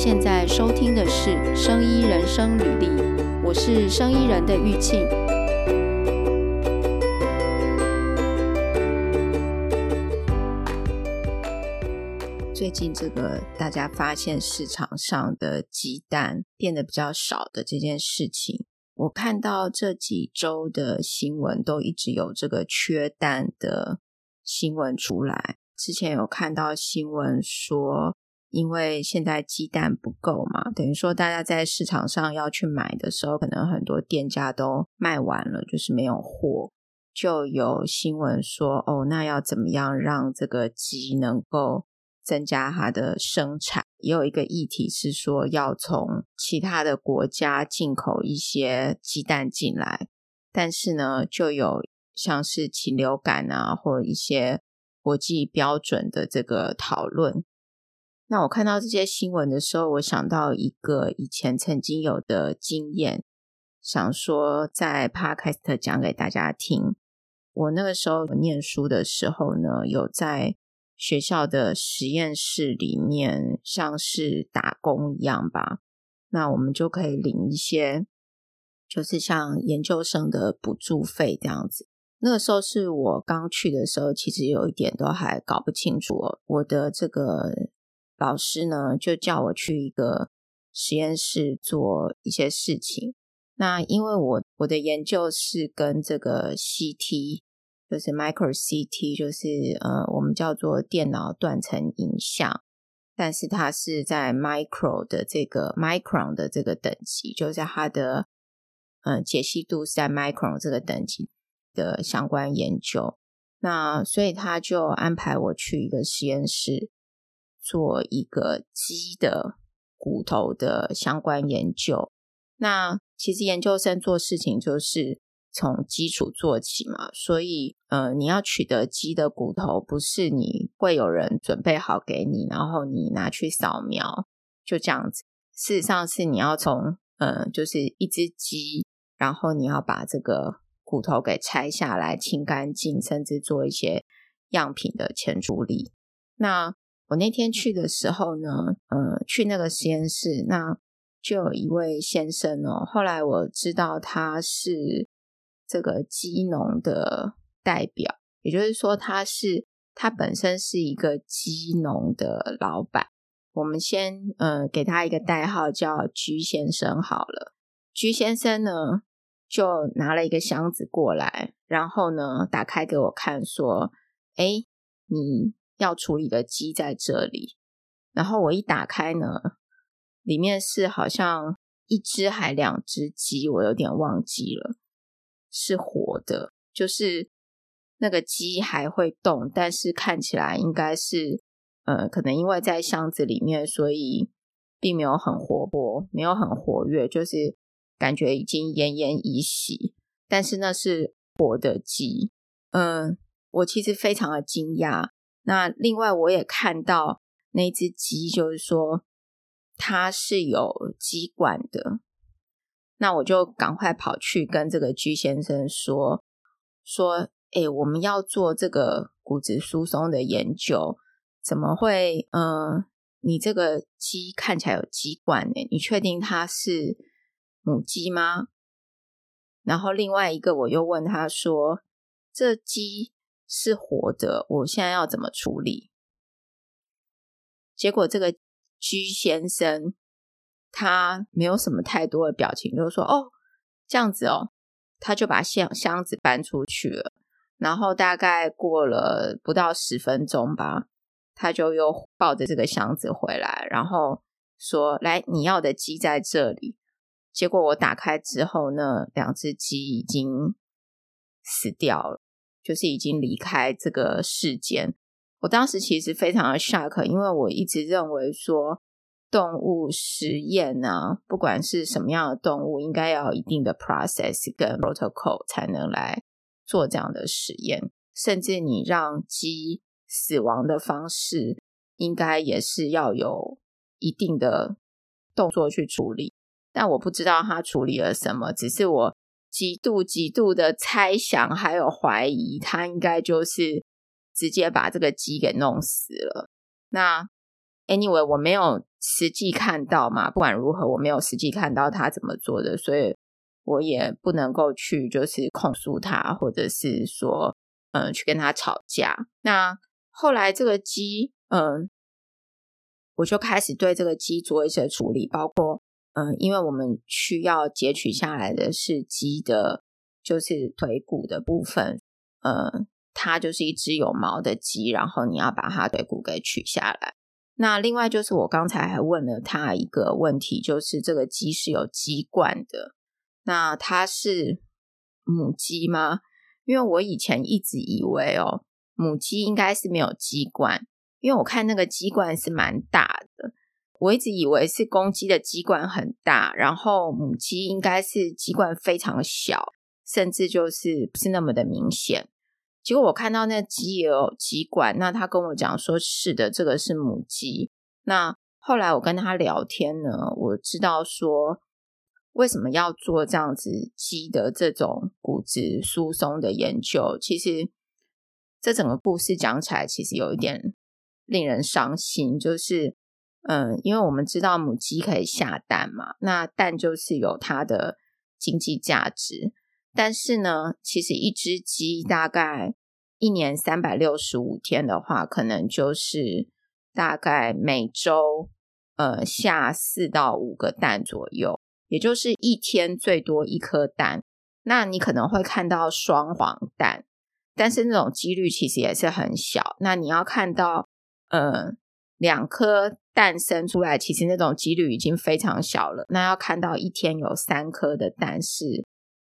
现在收听的是《生医人生履历》，我是生医人的玉庆。最近这个大家发现市场上的鸡蛋变得比较少的这件事情，我看到这几周的新闻都一直有这个缺蛋的新闻出来。之前有看到新闻说，因为现在鸡蛋不够嘛，等于说大家在市场上要去买的时候，可能很多店家都卖完了，就是没有货。就有新闻说，哦，那要怎么样让这个鸡能够增加它的生产？也有一个议题是说，要从其他的国家进口一些鸡蛋进来，但是呢，就有像是禽流感啊，或一些。国际标准的这个讨论，那我看到这些新闻的时候，我想到一个以前曾经有的经验，想说在 Podcast 讲给大家听。我那个时候念书的时候呢，有在学校的实验室里面，像是打工一样吧。那我们就可以领一些，就是像研究生的补助费这样子。那个时候是我刚去的时候，其实有一点都还搞不清楚。我的这个老师呢，就叫我去一个实验室做一些事情。那因为我我的研究是跟这个 CT，就是 Micro CT，就是呃我们叫做电脑断层影像，但是它是在 Micro 的这个 Micron 的这个等级，就是它的嗯、解析度是在 Micron 这个等级。的相关研究，那所以他就安排我去一个实验室做一个鸡的骨头的相关研究。那其实研究生做事情就是从基础做起嘛，所以呃，你要取得鸡的骨头，不是你会有人准备好给你，然后你拿去扫描就这样子。事实上是你要从呃，就是一只鸡，然后你要把这个。骨头给拆下来，清干净，甚至做一些样品的前处理。那我那天去的时候呢，呃，去那个实验室，那就有一位先生哦。后来我知道他是这个鸡农的代表，也就是说，他是他本身是一个鸡农的老板。我们先呃给他一个代号叫居先生好了。居先生呢，就拿了一个箱子过来，然后呢，打开给我看，说：“哎，你要处理的鸡在这里。”然后我一打开呢，里面是好像一只还两只鸡，我有点忘记了，是活的，就是那个鸡还会动，但是看起来应该是，呃，可能因为在箱子里面，所以并没有很活泼，没有很活跃，就是。感觉已经奄奄一息，但是那是活的鸡。嗯，我其实非常的惊讶。那另外我也看到那只鸡，就是说它是有鸡冠的。那我就赶快跑去跟这个居先生说说，诶，我们要做这个骨质疏松的研究，怎么会？嗯，你这个鸡看起来有鸡冠呢？你确定它是？母鸡吗？然后另外一个，我又问他说：“这鸡是活的，我现在要怎么处理？”结果这个居先生他没有什么太多的表情，就说：“哦，这样子哦。”他就把箱箱子搬出去了。然后大概过了不到十分钟吧，他就又抱着这个箱子回来，然后说：“来，你要的鸡在这里。”结果我打开之后，那两只鸡已经死掉了，就是已经离开这个世间。我当时其实非常的 shock，因为我一直认为说动物实验啊，不管是什么样的动物，应该要有一定的 process 跟 protocol 才能来做这样的实验，甚至你让鸡死亡的方式，应该也是要有一定的动作去处理。但我不知道他处理了什么，只是我极度极度的猜想，还有怀疑，他应该就是直接把这个鸡给弄死了。那 anyway 我没有实际看到嘛，不管如何我没有实际看到他怎么做的，所以我也不能够去就是控诉他，或者是说嗯去跟他吵架。那后来这个鸡嗯，我就开始对这个鸡做一些处理，包括嗯，因为我们需要截取下来的是鸡的，就是腿骨的部分，嗯，它就是一只有毛的鸡，然后你要把它腿骨给取下来。那另外就是我刚才还问了他一个问题，就是这个鸡是有鸡冠的，那它是母鸡吗？因为我以前一直以为哦，母鸡应该是没有鸡冠，因为我看那个鸡冠是蛮大的，我一直以为是公鸡的鸡冠很大，然后母鸡应该是鸡冠非常小，甚至就是不是那么的明显。结果我看到那鸡也有鸡冠，那他跟我讲说是的，这个是母鸡。那后来我跟他聊天呢，我知道说为什么要做这样子鸡的这种骨质疏松的研究。其实这整个故事讲起来，其实有一点令人伤心，就是嗯，因为我们知道母鸡可以下蛋嘛，那蛋就是有它的经济价值。但是呢，其实一只鸡大概一年三百六十五天的话，可能就是大概每周呃下四到五个蛋左右，也就是一天最多一颗蛋。那你可能会看到双黄蛋，但是那种几率其实也是很小。那你要看到呃两颗蛋生出来，其实那种几率已经非常小了。那要看到一天有三颗的蛋是。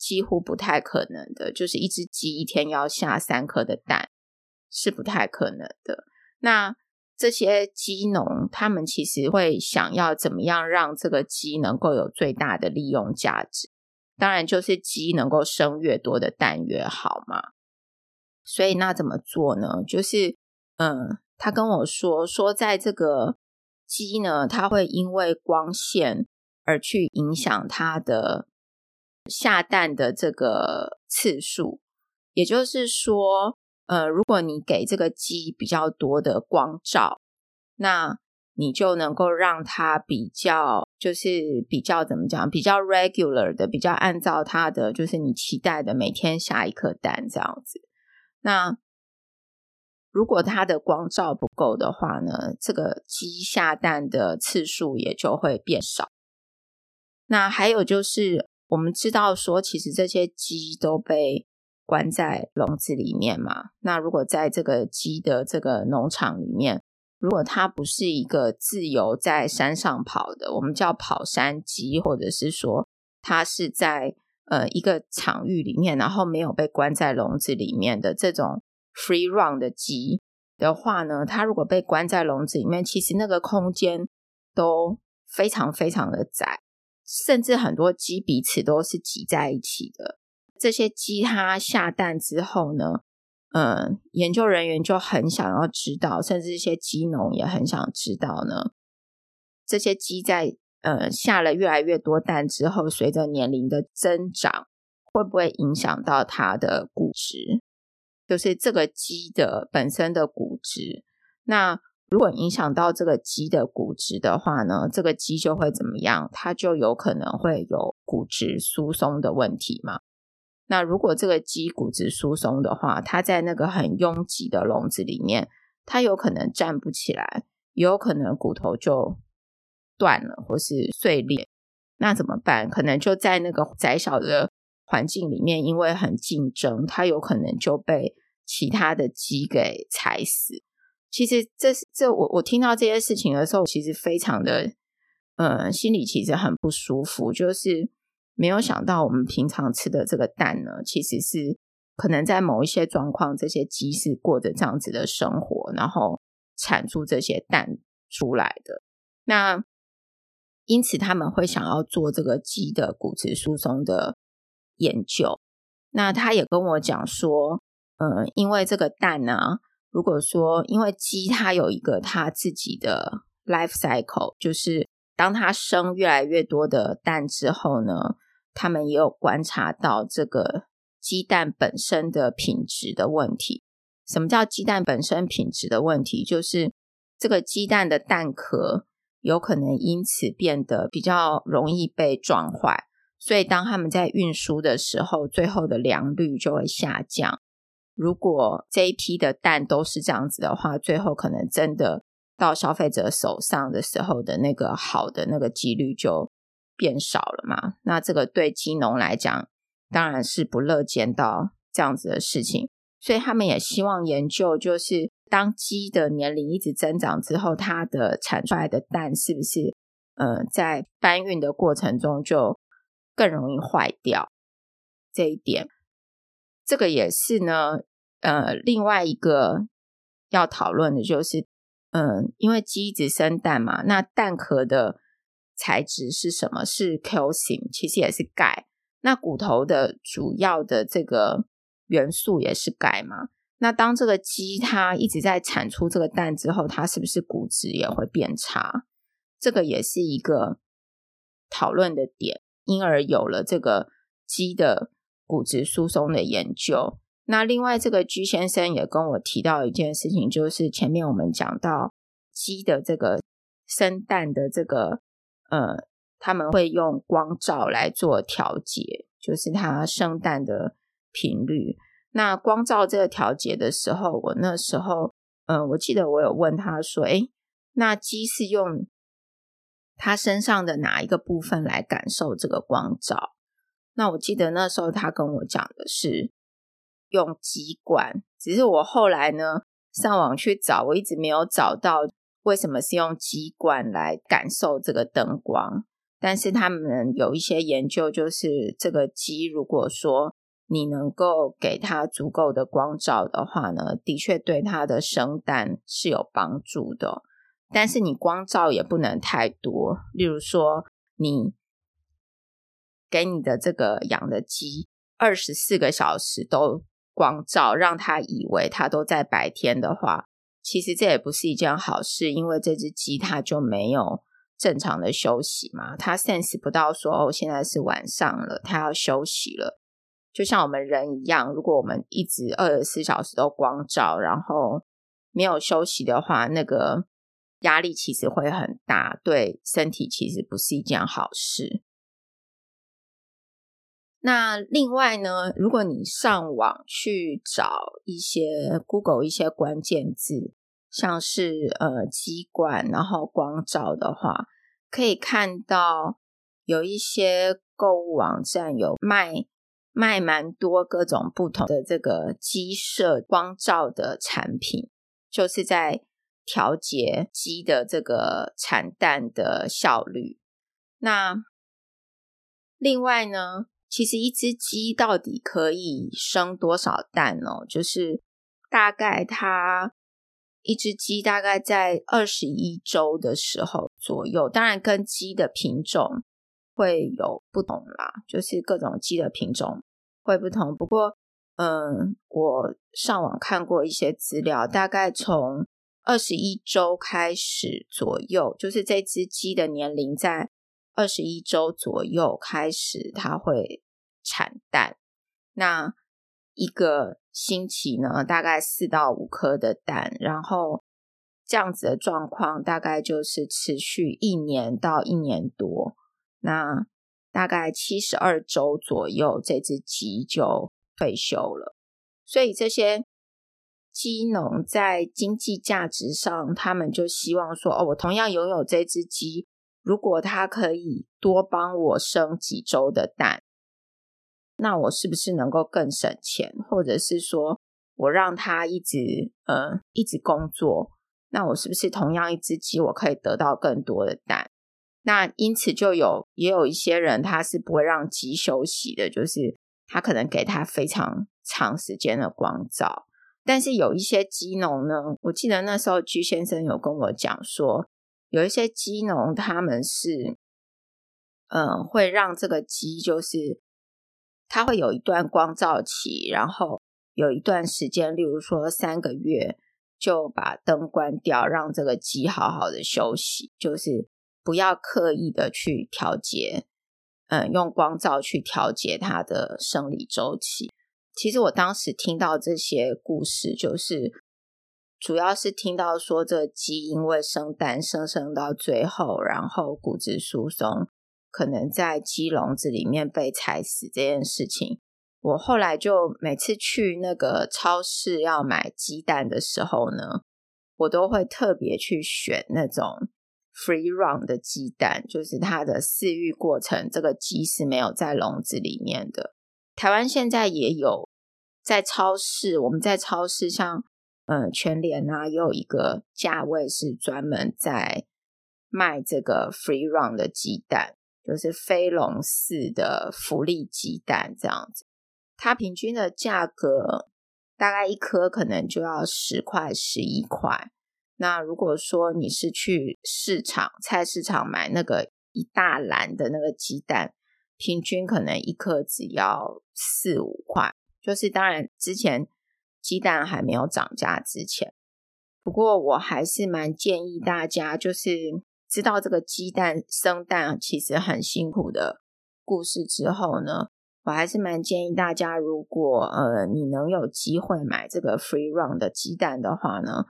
几乎不太可能的，就是一只鸡一天要下三颗的蛋，是不太可能的。那这些鸡农他们其实会想要怎么样让这个鸡能够有最大的利用价值？当然就是鸡能够生越多的蛋越好嘛。所以那怎么做呢？就是嗯，他跟我说说，在这个鸡呢，它会因为光线而去影响它的。下蛋的这个次数，也就是说，呃，如果你给这个鸡比较多的光照，那你就能够让它比较，就是比较怎么讲，比较 regular 的，比较按照它的，就是你期待的每天下一颗蛋这样子。那如果它的光照不够的话呢，这个鸡下蛋的次数也就会变少。那还有就是。我们知道说，其实这些鸡都被关在笼子里面嘛。那如果在这个鸡的这个农场里面，如果它不是一个自由在山上跑的，我们叫跑山鸡，或者是说它是在呃一个场域里面，然后没有被关在笼子里面的这种 free run 的鸡的话呢，它如果被关在笼子里面，其实那个空间都非常非常的窄。甚至很多鸡彼此都是挤在一起的。这些鸡它下蛋之后呢，嗯，研究人员就很想要知道，甚至一些鸡农也很想知道呢，这些鸡在呃下了越来越多蛋之后，随着年龄的增长，会不会影响到它的骨质？就是这个鸡的本身的骨质。那如果影响到这个鸡的骨质的话呢，这个鸡就会怎么样？它就有可能会有骨质疏松的问题嘛。那如果这个鸡骨质疏松的话，它在那个很拥挤的笼子里面，它有可能站不起来，也有可能骨头就断了或是碎裂。那怎么办？可能就在那个窄小的环境里面，因为很竞争，它有可能就被其他的鸡给踩死。其实这是这我我听到这些事情的时候，其实非常的，呃，心里其实很不舒服。就是没有想到我们平常吃的这个蛋呢，其实是可能在某一些状况，这些鸡是过着这样子的生活，然后产出这些蛋出来的。那因此他们会想要做这个鸡的骨质疏松的研究。那他也跟我讲说，呃，因为这个蛋呢，如果说，因为鸡它有一个它自己的 life cycle，就是当它生越来越多的蛋之后呢，他们也有观察到这个鸡蛋本身的品质的问题。什么叫鸡蛋本身品质的问题？就是这个鸡蛋的蛋壳有可能因此变得比较容易被撞坏，所以当他们在运输的时候，最后的良率就会下降。如果这一批的蛋都是这样子的话，最后可能真的到消费者手上的时候的那个好的那个几率就变少了嘛。那这个对鸡农来讲，当然是不乐见到这样子的事情。所以他们也希望研究，就是当鸡的年龄一直增长之后，它的产出来的蛋是不是呃在搬运的过程中就更容易坏掉？这一点，这个也是呢。呃，另外一个要讨论的就是，嗯、因为鸡一直生蛋嘛，那蛋壳的材质是什么？是 Q 型其实也是钙。那骨头的主要的这个元素也是钙嘛。那当这个鸡它一直在产出这个蛋之后，它是不是骨质也会变差？这个也是一个讨论的点，因而有了这个鸡的骨质疏松的研究。那另外，这个居先生也跟我提到一件事情，就是前面我们讲到鸡的这个生蛋的这个呃，他们会用光照来做调节，就是它生蛋的频率。那光照这个调节的时候，我那时候呃，我记得我有问他说：“哎，那鸡是用他身上的哪一个部分来感受这个光照？”那我记得那时候他跟我讲的是。用鸡冠，只是我后来呢上网去找，我一直没有找到为什么是用鸡冠来感受这个灯光。但是他们有一些研究，就是这个鸡如果说你能够给它足够的光照的话呢，的确对它的生蛋是有帮助的。但是你光照也不能太多，例如说你给你的这个养的鸡二十四个小时都。光照让它以为它都在白天的话，其实这也不是一件好事，因为这只鸡它就没有正常的休息嘛，它 sense 不到说哦，现在是晚上了，它要休息了。就像我们人一样，如果我们一直二十四小时都光照，然后没有休息的话，那个压力其实会很大，对身体其实不是一件好事。那另外呢，如果你上网去找一些 Google 一些关键字，像是呃鸡冠，然后光照的话，可以看到有一些购物网站有卖卖蛮多各种不同的这个鸡舍光照的产品，就是在调节鸡的这个产蛋的效率。那另外呢，其实一只鸡到底可以生多少蛋哦？就是大概它一只鸡大概在二十一周的时候左右，当然跟鸡的品种会有不同啦，就是各种鸡的品种会不同。不过，嗯，我上网看过一些资料，大概从二十一周开始左右，就是这只鸡的年龄在。二十一周左右开始，它会产蛋。那一个星期呢，大概四到五颗的蛋，然后这样子的状况大概就是持续一年到一年多。那大概七十二周左右，这只鸡就退休了。所以这些鸡农在经济价值上，他们就希望说：哦，我同样拥有这只鸡。如果他可以多帮我生几周的蛋，那我是不是能够更省钱？或者是说我让他一直呃一直工作，那我是不是同样一只鸡，我可以得到更多的蛋？那因此就有也有一些人他是不会让鸡休息的，就是他可能给他非常长时间的光照。但是有一些鸡农呢，我记得那时候居先生有跟我讲说。有一些鸡农，他们是，嗯，会让这个鸡，就是它会有一段光照期，然后有一段时间，例如说三个月，就把灯关掉，让这个鸡好好的休息，就是不要刻意的去调节，嗯，用光照去调节它的生理周期。其实我当时听到这些故事，就是主要是听到说这鸡因为生蛋生生到最后，然后骨质疏松，可能在鸡笼子里面被踩死这件事情。我后来就每次去那个超市要买鸡蛋的时候呢，我都会特别去选那种 free run 的鸡蛋，就是它的饲育过程，这个鸡是没有在笼子里面的。台湾现在也有在超市，我们在超市像嗯全联啊，也有一个价位是专门在卖这个 free run 的鸡蛋，就是飞龙式的福利鸡蛋这样子。它平均的价格大概一颗可能就要十块、十一块。那如果说你是去市场、菜市场买那个一大篮的那个鸡蛋，平均可能一颗只要四五块。就是当然之前鸡蛋还没有涨价之前，不过我还是蛮建议大家，就是知道这个鸡蛋生蛋其实很辛苦的故事之后呢。我还是蛮建议大家，如果呃你能有机会买这个 free run 的鸡蛋的话呢，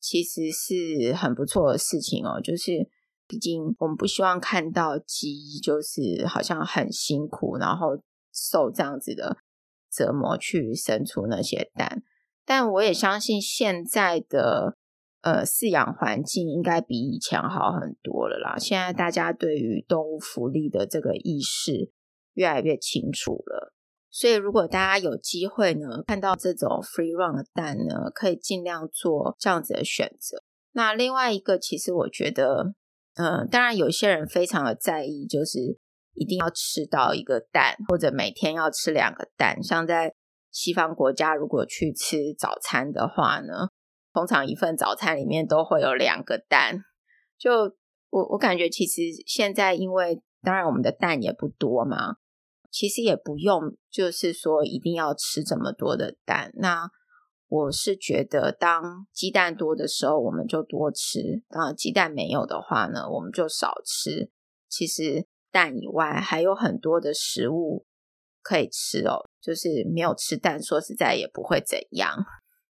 其实是很不错的事情哦。就是毕竟我们不希望看到鸡就是好像很辛苦，然后受这样子的折磨去生出那些蛋。但我也相信现在的呃饲养环境应该比以前好很多了啦。现在大家对于动物福利的这个意识。越来越清楚了，所以如果大家有机会呢，看到这种 free run 的蛋呢，可以尽量做这样子的选择。那另外一个，其实我觉得，呃，当然有些人非常的在意，就是一定要吃到一个蛋，或者每天要吃两个蛋。像在西方国家，如果去吃早餐的话呢，通常一份早餐里面都会有两个蛋。就我我感觉，其实现在因为当然我们的蛋也不多嘛。其实也不用，就是说一定要吃这么多的蛋。那我是觉得，当鸡蛋多的时候，我们就多吃；当然鸡蛋没有的话呢，我们就少吃。其实蛋以外还有很多的食物可以吃哦，就是没有吃蛋，说实在也不会怎样。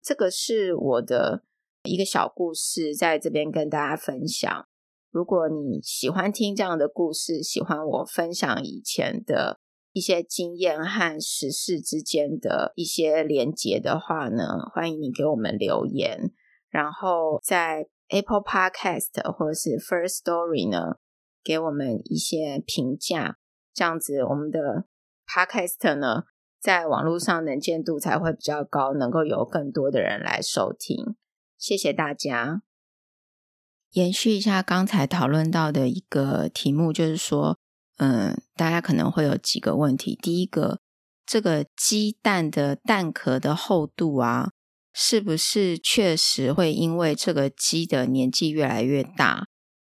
这个是我的一个小故事，在这边跟大家分享。如果你喜欢听这样的故事，喜欢我分享以前的。一些经验和时事之间的一些连接的话呢，欢迎你给我们留言，然后在 Apple Podcast 或是 First Story 呢，给我们一些评价，这样子我们的 Podcast 呢，在网络上能见度才会比较高，能够有更多的人来收听。谢谢大家。延续一下刚才讨论到的一个题目，就是说。嗯，大家可能会有几个问题。第一个，这个鸡蛋的蛋壳的厚度啊，是不是确实会因为这个鸡的年纪越来越大，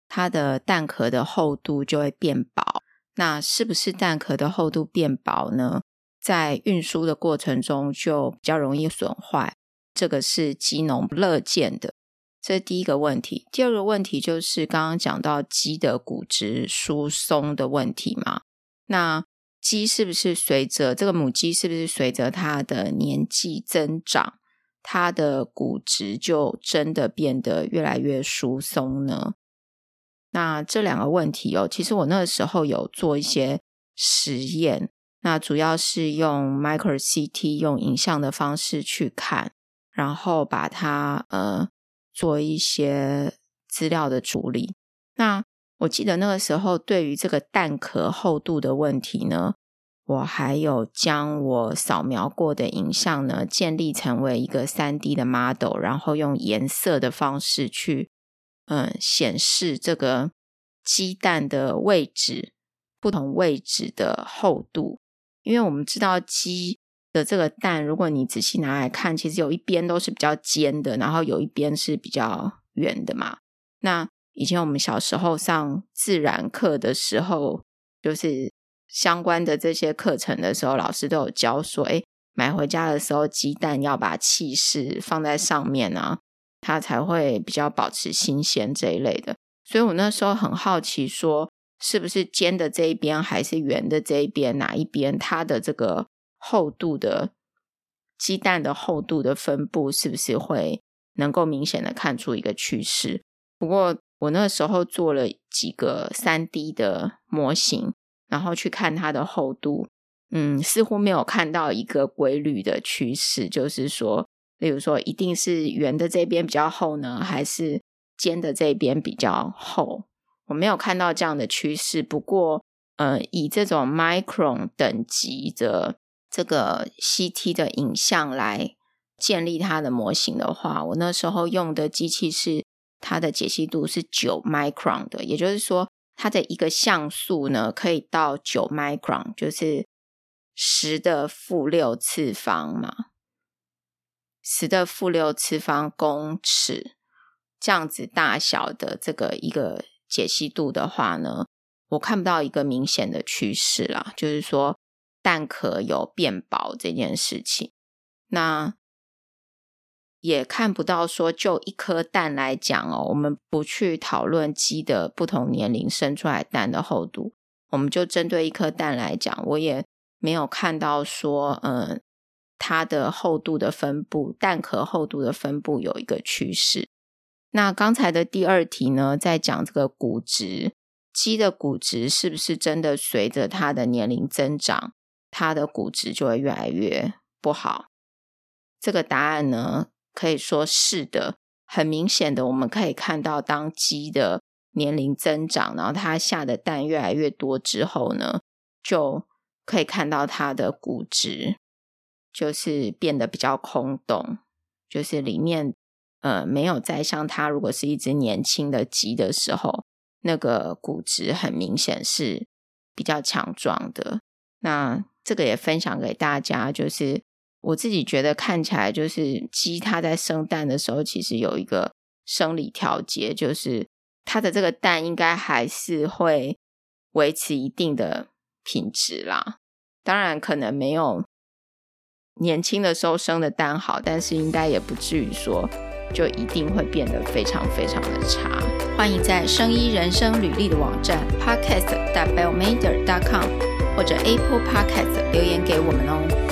它的蛋壳的厚度就会变薄？那是不是蛋壳的厚度变薄呢？在运输的过程中就比较容易损坏，这个是鸡农乐见的。这是第一个问题，第二个问题就是刚刚讲到鸡的骨质疏松的问题嘛。那鸡是不是随着这个母鸡是不是随着它的年纪增长，它的骨质就真的变得越来越疏松呢？那这两个问题哦，其实我那个时候有做一些实验，那主要是用 micro CT 用影像的方式去看，然后把它呃。做一些资料的处理。那我记得那个时候，对于这个蛋壳厚度的问题呢，我还有将我扫描过的影像呢，建立成为一个三 D 的 model，然后用颜色的方式去，嗯，显示这个鸡蛋的位置，不同位置的厚度。因为我们知道鸡。的这个蛋，如果你仔细拿来看，其实有一边都是比较尖的，然后有一边是比较圆的嘛。那以前我们小时候上自然课的时候，就是相关的这些课程的时候，老师都有教说，诶，买回家的时候鸡蛋要把气室放在上面啊，它才会比较保持新鲜这一类的。所以我那时候很好奇，说是不是尖的这一边还是圆的这一边，哪一边它的这个。厚度的鸡蛋的厚度的分布是不是会能够明显的看出一个趋势。不过我那时候做了几个三 D 的模型，然后去看它的厚度，嗯，似乎没有看到一个规律的趋势，就是说，例如说，一定是圆的这边比较厚呢，还是尖的这边比较厚？我没有看到这样的趋势。不过，呃，以这种 micron 等级的这个 CT 的影像来建立它的模型的话，我那时候用的机器是它的解析度是九 micron 的，也就是说，它的一个像素呢可以到九 micron，就是十的负六次方嘛，十的负六次方公尺这样子大小的这个一个解析度的话呢，我看不到一个明显的趋势啦，就是说。蛋壳有变薄这件事情，那也看不到说，就一颗蛋来讲哦，我们不去讨论鸡的不同年龄生出来蛋的厚度，我们就针对一颗蛋来讲，我也没有看到说，嗯，它的厚度的分布，蛋壳厚度的分布有一个趋势。那刚才的第二题呢，在讲这个骨质，鸡的骨质是不是真的随着它的年龄增长？它的骨质就会越来越不好。这个答案呢，可以说是的。很明显的，我们可以看到，当鸡的年龄增长，然后它下的蛋越来越多之后呢，就可以看到它的骨质就是变得比较空洞，就是里面呃没有再像它如果是一只年轻的鸡的时候，那个骨质很明显是比较强壮的。那这个也分享给大家，就是我自己觉得看起来，就是鸡它在生蛋的时候，其实有一个生理调节，就是它的这个蛋应该还是会维持一定的品质啦。当然，可能没有年轻的时候生的蛋好，但是应该也不至于说就一定会变得非常非常的差。欢迎在生医人生履历的网站 podcast.biomeder.com。或者 Apple Podcast 留言给我们哦。